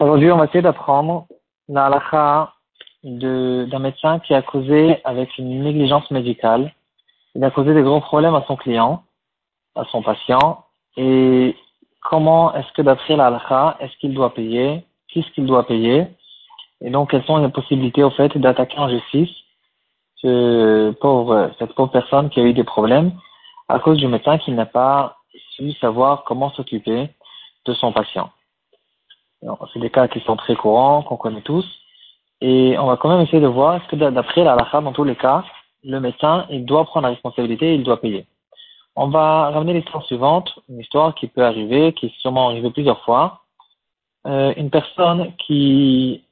Aujourd'hui, on va essayer d'apprendre la halakha d'un médecin qui a causé avec une négligence médicale. Il a causé des gros problèmes à son client, à son patient. Et comment est-ce que d'après la halakha, est-ce qu'il doit payer? Qu'est-ce qu'il doit payer? Et donc, quelles sont les possibilités au fait d'attaquer en justice ce pauvre, cette pauvre personne qui a eu des problèmes à cause du médecin qui n'a pas su savoir comment s'occuper de son patient. C'est des cas qui sont très courants, qu'on connaît tous. Et on va quand même essayer de voir est-ce que d'après la halakha, dans tous les cas, le médecin, il doit prendre la responsabilité et il doit payer. On va ramener l'histoire suivante, une histoire qui peut arriver, qui est sûrement arrivée plusieurs fois. Euh, une personne qui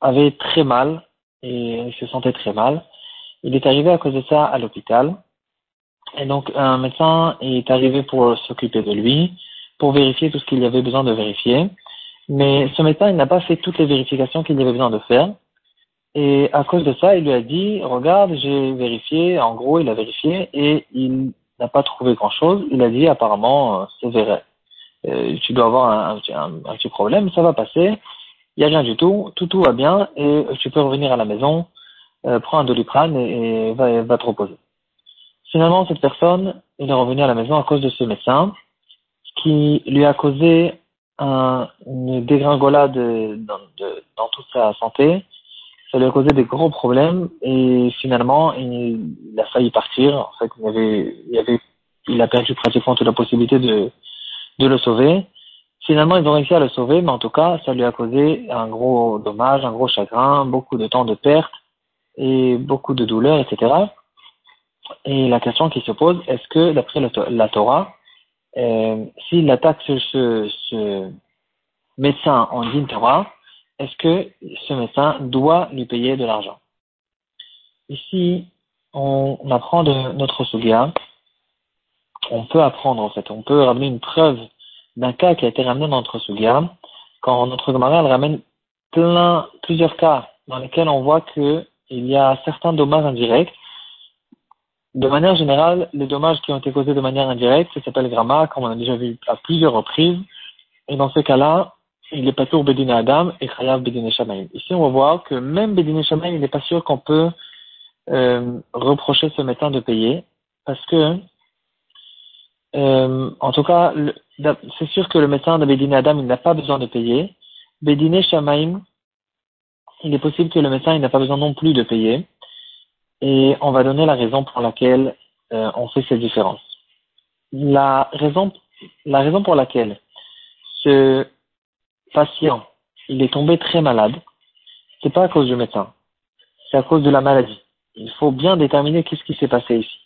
avait très mal et se sentait très mal. Il est arrivé à cause de ça à l'hôpital. Et donc, un médecin est arrivé pour s'occuper de lui, pour vérifier tout ce qu'il y avait besoin de vérifier. Mais ce médecin, il n'a pas fait toutes les vérifications qu'il y avait besoin de faire. Et à cause de ça, il lui a dit, regarde, j'ai vérifié, en gros, il a vérifié et il n'a pas trouvé grand-chose. Il a dit, apparemment, euh, c'est vrai. Euh, tu dois avoir un, petit problème, ça va passer. Il n'y a rien du tout, tout, tout va bien et tu peux revenir à la maison, euh, prends un doliprane et, et va, va te reposer. Finalement, cette personne, il est revenu à la maison à cause de ce médecin qui lui a causé un, une dégringolade dans, de, dans toute sa santé. Ça lui a causé des gros problèmes et finalement, il, il a failli partir. En fait, il, avait, il, avait, il a perdu pratiquement toute la possibilité de, de le sauver. Finalement, ils ont réussi à le sauver, mais en tout cas, ça lui a causé un gros dommage, un gros chagrin, beaucoup de temps de perte et beaucoup de douleurs, etc. Et la question qui se pose, est-ce que d'après la Torah, euh, s'il attaque ce, ce, médecin en din Torah, est-ce que ce médecin doit lui payer de l'argent? Ici, on apprend de notre Sugia, on peut apprendre en fait, on peut ramener une preuve d'un cas qui a été ramené dans notre Sugia, quand notre Gemara ramène plein, plusieurs cas dans lesquels on voit qu'il y a certains dommages indirects de manière générale, les dommages qui ont été causés de manière indirecte, ça s'appelle gramma, comme on a déjà vu à plusieurs reprises. Et dans ce cas-là, il est pas tour Bedine Adam et Chayav Bedine Shamaim. Ici, on va voir que même Bedine Shamaim, il n'est pas sûr qu'on peut euh, reprocher ce médecin de payer, parce que, euh, en tout cas, c'est sûr que le médecin de Bedine Adam, il n'a pas besoin de payer. Bedine Shamaim, il est possible que le médecin, il n'a pas besoin non plus de payer et on va donner la raison pour laquelle euh, on fait ces différences. La raison, la raison pour laquelle ce patient il est tombé très malade, c'est pas à cause du médecin, c'est à cause de la maladie. Il faut bien déterminer qu'est-ce qui s'est passé ici.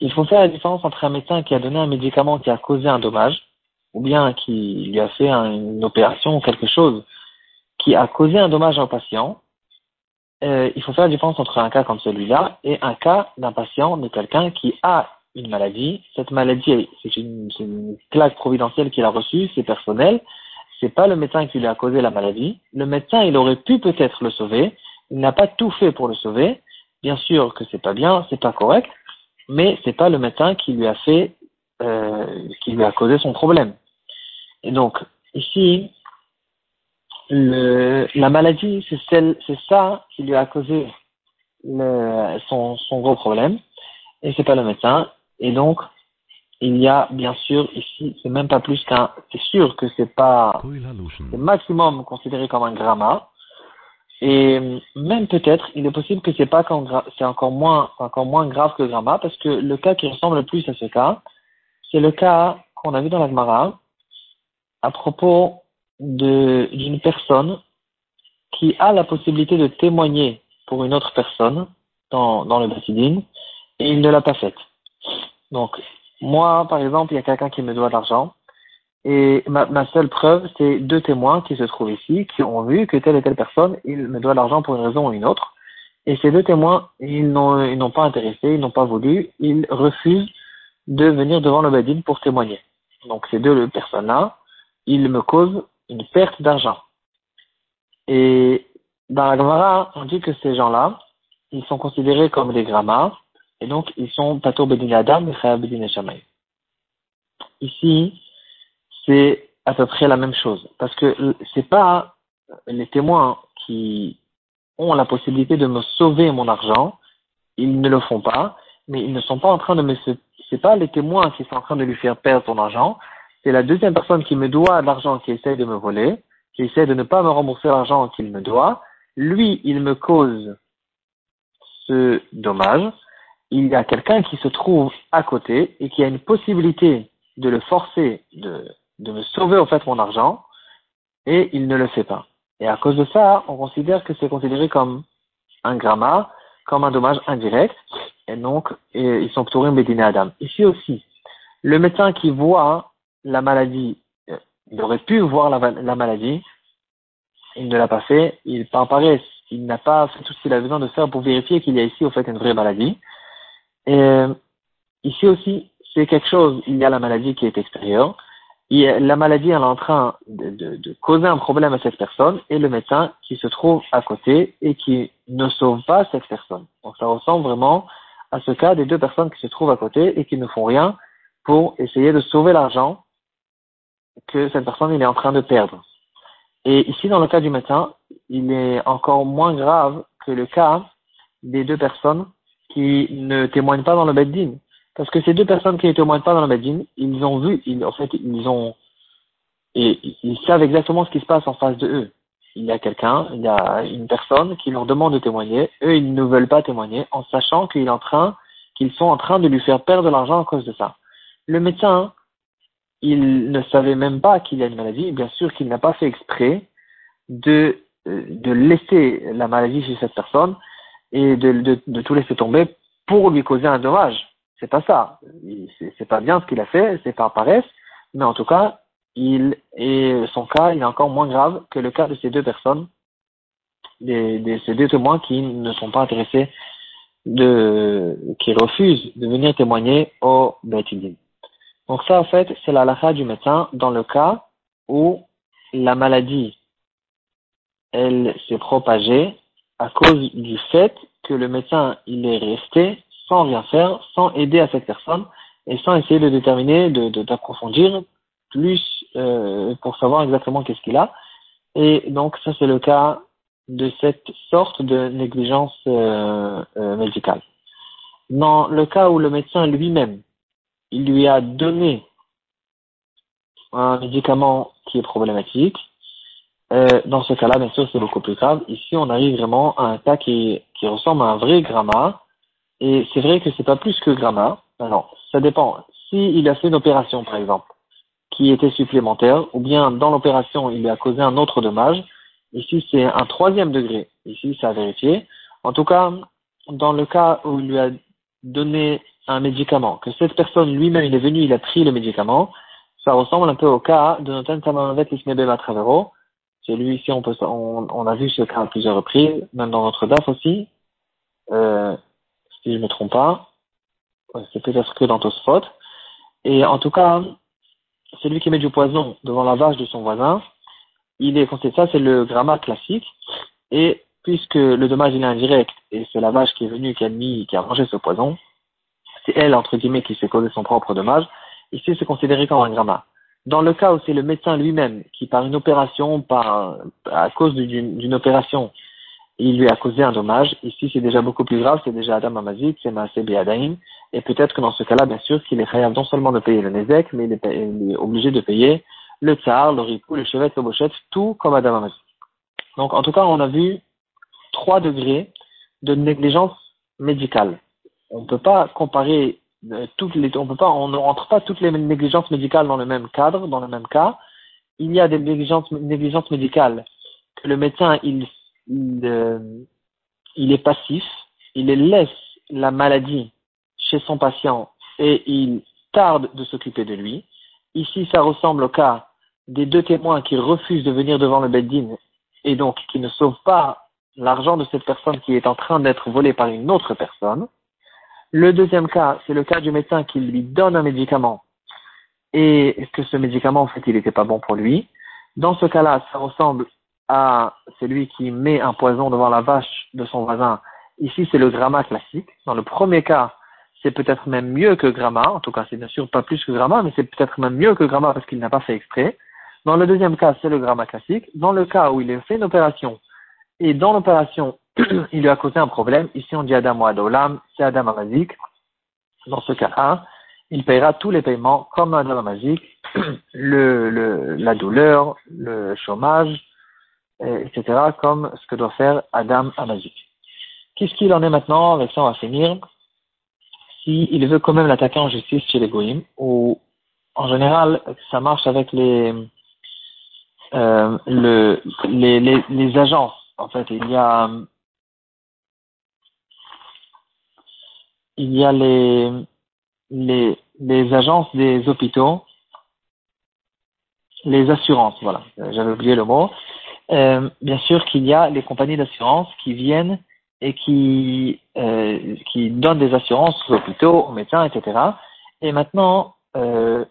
Il faut faire la différence entre un médecin qui a donné un médicament qui a causé un dommage, ou bien qui lui a fait une opération ou quelque chose qui a causé un dommage au patient, euh, il faut faire la différence entre un cas comme celui-là et un cas d'un patient, de quelqu'un qui a une maladie. Cette maladie, c'est une, une claque providentielle qu'il a reçue, c'est personnel. C'est pas le médecin qui lui a causé la maladie. Le médecin, il aurait pu peut-être le sauver. Il n'a pas tout fait pour le sauver. Bien sûr que c'est pas bien, c'est pas correct, mais c'est pas le médecin qui lui a fait, euh, qui lui a causé son problème. Et donc ici, le, la maladie, c'est celle, c'est ça qui lui a causé le, son, son gros problème, et c'est pas le médecin. Et donc, il y a bien sûr ici, c'est même pas plus qu'un, c'est sûr que c'est pas, c'est maximum considéré comme un gramma. Et même peut-être, il est possible que c'est pas c'est encore moins, encore moins grave que gramma, parce que le cas qui ressemble le plus à ce cas, c'est le cas qu'on a vu dans la Gemara à propos d'une personne qui a la possibilité de témoigner pour une autre personne dans, le Batidine et il ne l'a pas faite. Donc, moi, par exemple, il y a quelqu'un qui me doit de l'argent et ma, seule preuve, c'est deux témoins qui se trouvent ici, qui ont vu que telle et telle personne, il me doit de l'argent pour une raison ou une autre. Et ces deux témoins, ils n'ont, ils n'ont pas intéressé, ils n'ont pas voulu, ils refusent de venir devant le Badin pour témoigner. Donc, ces deux personnes-là, ils me causent une perte d'argent. Et dans la Gemara, on dit que ces gens-là, ils sont considérés comme des grammas, et donc ils sont Pato Bedin Adam et Bedin Ici, c'est à peu près la même chose. Parce que c'est pas les témoins qui ont la possibilité de me sauver mon argent, ils ne le font pas, mais ils ne sont pas en train de me, c'est pas les témoins qui sont en train de lui faire perdre son argent, c'est la deuxième personne qui me doit de l'argent qui essaie de me voler, qui essaie de ne pas me rembourser l'argent qu'il me doit. Lui, il me cause ce dommage. Il y a quelqu'un qui se trouve à côté et qui a une possibilité de le forcer de, de me sauver au fait mon argent et il ne le fait pas. Et à cause de ça, on considère que c'est considéré comme un gramma, comme un dommage indirect, et donc ils sont plutôt Bédiné Adam. Ici aussi, le médecin qui voit la maladie, euh, il aurait pu voir la, maladie, il ne l'a pas fait, il il n'a pas fait tout ce qu'il a besoin de faire pour vérifier qu'il y a ici au fait une vraie maladie. Et euh, ici aussi, c'est quelque chose, il y a la maladie qui est extérieure, la maladie est en train de, de, causer un problème à cette personne et le médecin qui se trouve à côté et qui ne sauve pas cette personne. Donc ça ressemble vraiment à ce cas des deux personnes qui se trouvent à côté et qui ne font rien pour essayer de sauver l'argent que cette personne il est en train de perdre. Et ici, dans le cas du médecin, il est encore moins grave que le cas des deux personnes qui ne témoignent pas dans le bedding. Parce que ces deux personnes qui ne témoignent pas dans le bedding, ils ont vu, ils, en fait, ils ont, et ils savent exactement ce qui se passe en face de eux. Il y a quelqu'un, il y a une personne qui leur demande de témoigner. Eux, ils ne veulent pas témoigner en sachant qu'ils sont en train de lui faire perdre de l'argent à cause de ça. Le médecin, il ne savait même pas qu'il y a une maladie. Bien sûr qu'il n'a pas fait exprès de, euh, de laisser la maladie chez cette personne et de, de, de tout laisser tomber pour lui causer un dommage. C'est pas ça. C'est pas bien ce qu'il a fait, c'est par paresse, mais en tout cas, il et son cas, il est encore moins grave que le cas de ces deux personnes, de ces deux témoins qui ne sont pas intéressés de, qui refusent de venir témoigner au Beth Donc ça, en fait, c'est la lacha du médecin dans le cas où la maladie, elle s'est propagée à cause du fait que le médecin, il est resté sans rien faire, sans aider à cette personne et sans essayer de déterminer, d'approfondir de, plus euh, pour savoir exactement qu'est-ce qu'il a. Et donc ça c'est le cas de cette sorte de négligence euh, euh, médicale. Dans le cas où le médecin lui-même, il lui a donné un médicament qui est problématique, dans ce cas-là, bien sûr, c'est beaucoup plus grave. Ici, on arrive vraiment à un cas qui, qui ressemble à un vrai gramma, et c'est vrai que c'est pas plus que gramma. Alors, ça dépend. S'il a fait une opération, par exemple, qui était supplémentaire, ou bien dans l'opération, il lui a causé un autre dommage, ici c'est un troisième degré. Ici, c'est à vérifier. En tout cas, dans le cas où il lui a donné un médicament, que cette personne lui-même, il est venu, il a pris le médicament, ça ressemble un peu au cas de Notan Tamavet Ismebe Travero. C'est lui ici, on, peut, on, on, a vu ce cas à plusieurs reprises, même dans notre DAF aussi. Euh, si je ne me trompe pas. C'est peut-être que dans Tosfot. Et en tout cas, celui qui met du poison devant la vache de son voisin, il est conseillé ça, c'est le gramma classique. Et puisque le dommage est indirect et c'est la vache qui est venue, qui a mis, qui a mangé ce poison, c'est elle, entre guillemets, qui s'est causé son propre dommage, ici c'est considéré comme un gramma. Dans le cas où c'est le médecin lui-même qui, par une opération, par, à cause d'une opération, il lui a causé un dommage. Ici, c'est déjà beaucoup plus grave, c'est déjà Adam Amazik, c'est Maasé Adaim. Et peut-être que dans ce cas-là, bien sûr, qu'il est khayab non seulement de payer le Nezek, mais il est, obligé de payer le tsar, le ripou, le chevet, le bochet, tout comme Adam Amazik. Donc, en tout cas, on a vu trois degrés de négligence médicale. On peut pas comparer euh, toutes les, on peut pas, on ne rentre pas toutes les négligences médicales dans le même cadre, dans le même cas. Il y a des négligences, négligences médicales que le médecin, il il, euh, il est passif, il laisse la maladie chez son patient et il tarde de s'occuper de lui. Ici, ça ressemble au cas des deux témoins qui refusent de venir devant le Beddin et donc qui ne sauvent pas l'argent de cette personne qui est en train d'être volée par une autre personne. Le deuxième cas, c'est le cas du médecin qui lui donne un médicament et que ce médicament, en fait, il n'était pas bon pour lui? Dans ce cas-là, ça ressemble à celui qui met un poison devant la vache de son voisin. Ici, c'est le gramma classique. Dans le premier cas, c'est peut-être même mieux que Gramma, en tout cas c'est bien sûr pas plus que Gramma, mais c'est peut-être même mieux que Gramma parce qu'il n'a pas fait exprès. Dans le deuxième cas, c'est le Gramma classique. Dans le cas où il a fait une opération, et dans l'opération, il lui a causé un problème, ici on dit Adam ou Adolam, c'est Adam Amazik. Dans ce cas-là, il paiera tous les paiements comme Adam Amazik, le, le, la douleur, le chômage, etc., comme ce que doit faire Adam Amazik. Qu'est-ce qu'il en est maintenant? Avec ça, on va finir s'il veut quand même l'attaquer en justice chez les Goïms, ou en général, ça marche avec les, euh, le, les, les, les, agences. En fait, il y a, il y a les, les, les agences des hôpitaux, les assurances, voilà, j'avais oublié le mot. Euh, bien sûr qu'il y a les compagnies d'assurance qui viennent et qui, euh, qui donne des assurances aux hôpitaux, aux médecins, etc. Et maintenant, euh,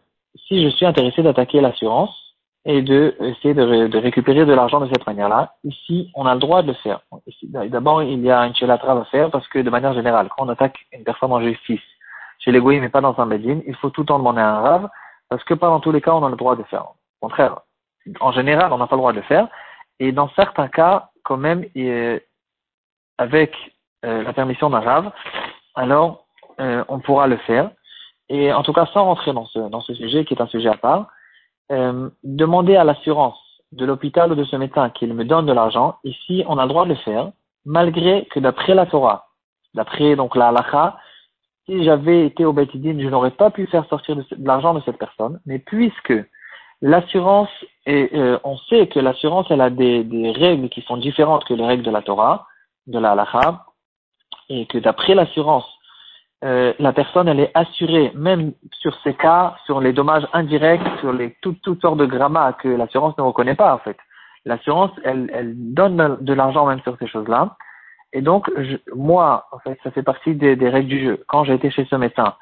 si je suis intéressé d'attaquer l'assurance et de essayer de, de récupérer de l'argent de cette manière-là, ici, on a le droit de le faire. D'abord, il y a une chelatrave à faire parce que de manière générale, quand on attaque une personne en justice, chez les mais pas dans un bedin, il faut tout le temps demander à un rave parce que pas dans tous les cas, on a le droit de le faire. Au contraire, en général, on n'a pas le droit de le faire. Et dans certains cas, quand même, il, avec euh, la permission d'un rave, alors euh, on pourra le faire. Et en tout cas, sans rentrer dans ce, dans ce sujet qui est un sujet à part, euh, demander à l'assurance de l'hôpital ou de ce médecin qu'il me donne de l'argent, ici on a le droit de le faire, malgré que d'après la Torah, d'après donc la halakha, si j'avais été au Betidine, je n'aurais pas pu faire sortir de, l'argent de cette personne, mais puisque l'assurance, et on sait que l'assurance elle a des, des règles qui sont différentes que les règles de la Torah, de la halakha, et que d'après l'assurance, euh, la personne elle est assurée même sur ces cas, sur les dommages indirects, sur les toutes, toutes sortes de grammas que l'assurance ne reconnaît pas en fait. L'assurance elle, elle donne de l'argent même sur ces choses-là. Et donc moi en fait ça fait partie des, des règles du jeu. Quand j'ai été chez ce médecin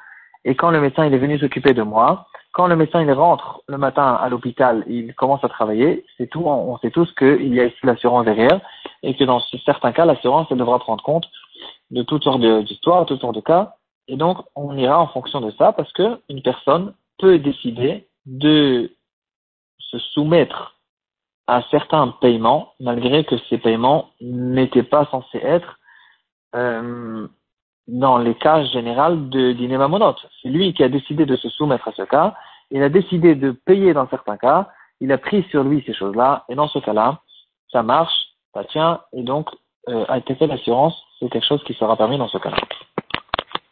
et quand le médecin il est venu s'occuper de moi, quand le médecin il rentre le matin à l'hôpital, il commence à travailler, c'est tout, on sait tous qu'il y a ici l'assurance derrière et que dans certains cas, l'assurance elle devra prendre compte de toutes sortes d'histoires, toutes sortes de cas, et donc on ira en fonction de ça parce que une personne peut décider de se soumettre à certains paiements malgré que ces paiements n'étaient pas censés être euh, dans les cas généraux de d'Inemamonot. C'est lui qui a décidé de se soumettre à ce cas, il a décidé de payer dans certains cas, il a pris sur lui ces choses-là, et dans ce cas-là, ça marche, ça tient, et donc, euh, à l'assurance, c'est quelque chose qui sera permis dans ce cas-là.